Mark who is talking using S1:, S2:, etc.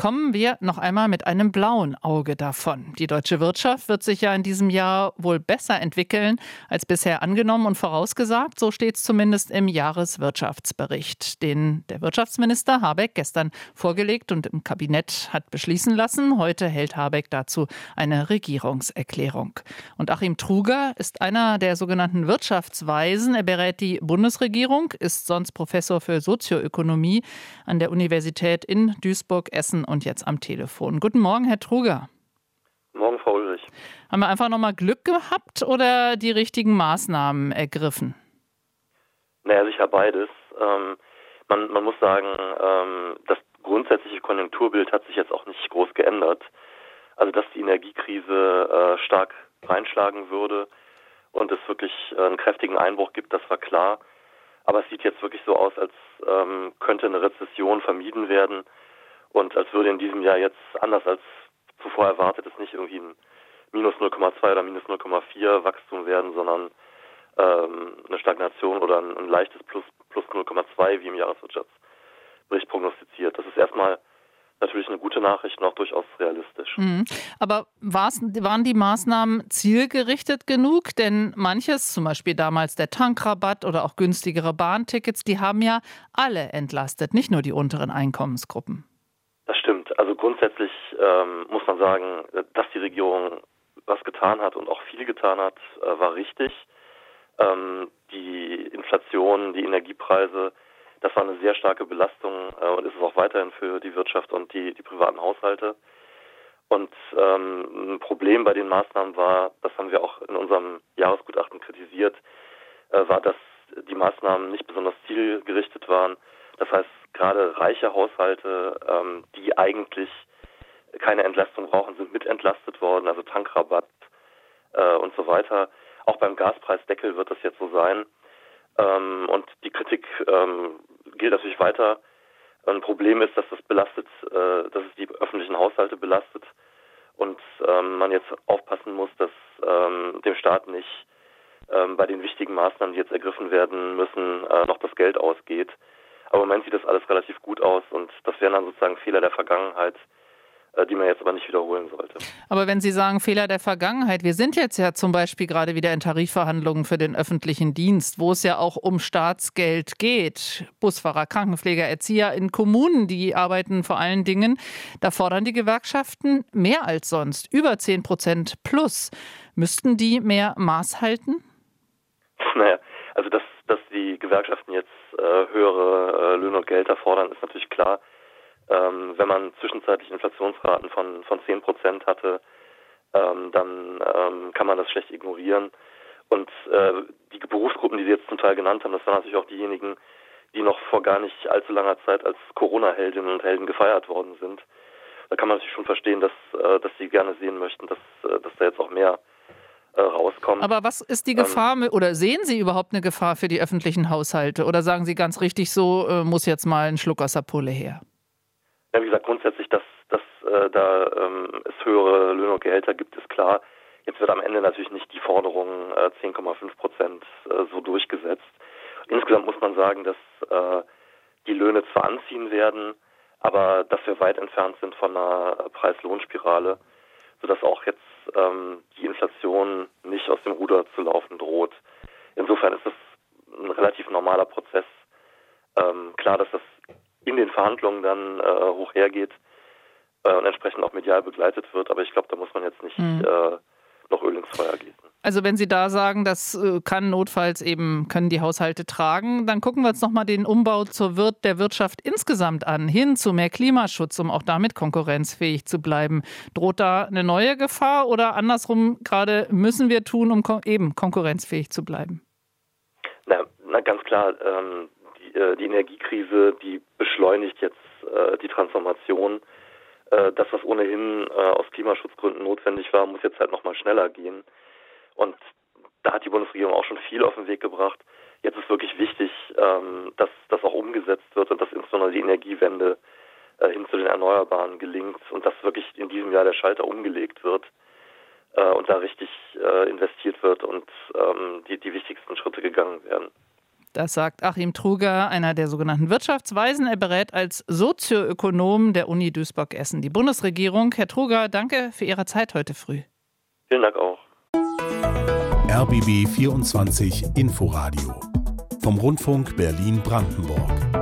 S1: kommen wir noch einmal mit einem blauen Auge davon. Die deutsche Wirtschaft wird sich ja in diesem Jahr wohl besser entwickeln als bisher angenommen und vorausgesagt. So steht es zumindest im Jahreswirtschaftsbericht, den der Wirtschaftsminister Habeck gestern vorgelegt und im Kabinett hat beschließen lassen. Heute hält Habeck dazu eine Regierungserklärung. Und Achim Truger ist einer der sogenannten Wirtschaftsweisen. Er berät die Bundesregierung, ist sonst Professor für Sozioökonomie an der Universität in Duisburg, Essen und jetzt am Telefon. Guten Morgen, Herr Truger.
S2: Morgen, Frau Ulrich.
S1: Haben wir einfach nochmal Glück gehabt oder die richtigen Maßnahmen ergriffen?
S2: Naja, sicher beides. Ähm, man, man, muss sagen, ähm, das grundsätzliche Konjunkturbild hat sich jetzt auch nicht groß geändert. Also, dass die Energiekrise äh, stark reinschlagen würde und es wirklich äh, einen kräftigen Einbruch gibt, das war klar. Aber es sieht jetzt wirklich so aus, als ähm, könnte eine Rezession vermieden werden und als würde in diesem Jahr jetzt anders als zuvor erwartet es nicht irgendwie ein minus 0,2 oder minus 0,4 Wachstum werden, sondern ähm, eine Stagnation oder ein, ein leichtes Plus, plus 0,2 wie im Jahreswirtschaftsbericht prognostiziert. Das ist erstmal natürlich eine gute Nachricht auch durchaus realistisch.
S1: Mhm. Aber waren die Maßnahmen zielgerichtet genug? Denn manches, zum Beispiel damals der Tankrabatt oder auch günstigere Bahntickets, die haben ja alle entlastet, nicht nur die unteren Einkommensgruppen.
S2: Grundsätzlich ähm, muss man sagen, dass die Regierung was getan hat und auch viel getan hat, äh, war richtig. Ähm, die Inflation, die Energiepreise, das war eine sehr starke Belastung äh, und ist es auch weiterhin für die Wirtschaft und die, die privaten Haushalte. Und ähm, ein Problem bei den Maßnahmen war, das haben wir auch in unserem Jahresgutachten kritisiert, äh, war, dass die Maßnahmen nicht besonders zielgerichtet waren. Das heißt, gerade reiche Haushalte, ähm, die eigentlich keine Entlastung brauchen, sind mitentlastet worden, also Tankrabatt äh, und so weiter. Auch beim Gaspreisdeckel wird das jetzt so sein. Ähm, und die Kritik ähm, gilt natürlich weiter. Ein Problem ist, dass das belastet, äh, dass es die öffentlichen Haushalte belastet und ähm, man jetzt aufpassen muss, dass ähm, dem Staat nicht ähm, bei den wichtigen Maßnahmen, die jetzt ergriffen werden müssen, äh, noch das Geld ausgeht. Aber im Moment sieht das alles relativ gut aus und das wären dann sozusagen Fehler der Vergangenheit, äh, die man jetzt aber nicht wiederholen sollte.
S1: Aber wenn Sie sagen Fehler der Vergangenheit, wir sind jetzt ja zum Beispiel gerade wieder in Tarifverhandlungen für den öffentlichen Dienst, wo es ja auch um Staatsgeld geht. Busfahrer, Krankenpfleger, Erzieher in Kommunen, die arbeiten vor allen Dingen. Da fordern die Gewerkschaften mehr als sonst, über 10 Prozent plus. Müssten die mehr Maß halten?
S2: Naja, also dass, dass die Gewerkschaften jetzt äh, höhere äh, Löhne und Gehälter fordern, ist natürlich klar. Ähm, wenn man zwischenzeitlich Inflationsraten von, von 10 Prozent hatte, ähm, dann ähm, kann man das schlecht ignorieren. Und äh, die Berufsgruppen, die Sie jetzt zum Teil genannt haben, das waren natürlich auch diejenigen, die noch vor gar nicht allzu langer Zeit als Corona-Heldinnen und Helden gefeiert worden sind. Da kann man natürlich schon verstehen, dass, äh, dass sie gerne sehen möchten, dass, äh, dass da jetzt auch mehr äh, rauskommt.
S1: Aber was ist die Gefahr ähm, oder sehen Sie überhaupt eine Gefahr für die öffentlichen Haushalte? Oder sagen Sie ganz richtig, so äh, muss jetzt mal ein Schluck aus der Pulle her?
S2: Ja, wie gesagt, grundsätzlich, dass, dass äh, da ähm, es höhere Löhne und Gehälter gibt, ist klar. Jetzt wird am Ende natürlich nicht die Forderung äh, 10,5 Prozent äh, so durchgesetzt. Insgesamt muss man sagen, dass äh, die Löhne zwar anziehen werden, aber dass wir weit entfernt sind von einer Preis-Lohn-Spirale, sodass auch jetzt ähm, die Inflation nicht aus dem Ruder zu laufen droht. Insofern ist es ein relativ normaler Prozess. Ähm, klar, dass das in den Verhandlungen dann äh, hoch hergeht äh, und entsprechend auch medial begleitet wird. Aber ich glaube, da muss man jetzt nicht mhm. äh, noch Öl ins Feuer gießen.
S1: Also wenn Sie da sagen, das äh, kann notfalls eben, können die Haushalte tragen, dann gucken wir uns nochmal den Umbau zur Wirt der Wirtschaft insgesamt an, hin zu mehr Klimaschutz, um auch damit konkurrenzfähig zu bleiben. Droht da eine neue Gefahr oder andersrum gerade müssen wir tun, um eben konkurrenzfähig zu bleiben?
S2: Na, na ganz klar, ähm, die, äh, die Energiekrise, die beschleunigt jetzt äh, die Transformation. Äh, das, was ohnehin äh, aus Klimaschutzgründen notwendig war, muss jetzt halt nochmal schneller gehen. Und da hat die Bundesregierung auch schon viel auf den Weg gebracht. Jetzt ist wirklich wichtig, ähm, dass das auch umgesetzt wird und dass insbesondere die Energiewende äh, hin zu den Erneuerbaren gelingt und dass wirklich in diesem Jahr der Schalter umgelegt wird und da richtig investiert wird und ähm, die, die wichtigsten Schritte gegangen werden.
S1: Das sagt Achim Truger, einer der sogenannten Wirtschaftsweisen. Er berät als Sozioökonom der Uni Duisburg-Essen die Bundesregierung. Herr Truger, danke für Ihre Zeit heute früh.
S2: Vielen Dank auch.
S3: RBB 24 Inforadio vom Rundfunk Berlin-Brandenburg.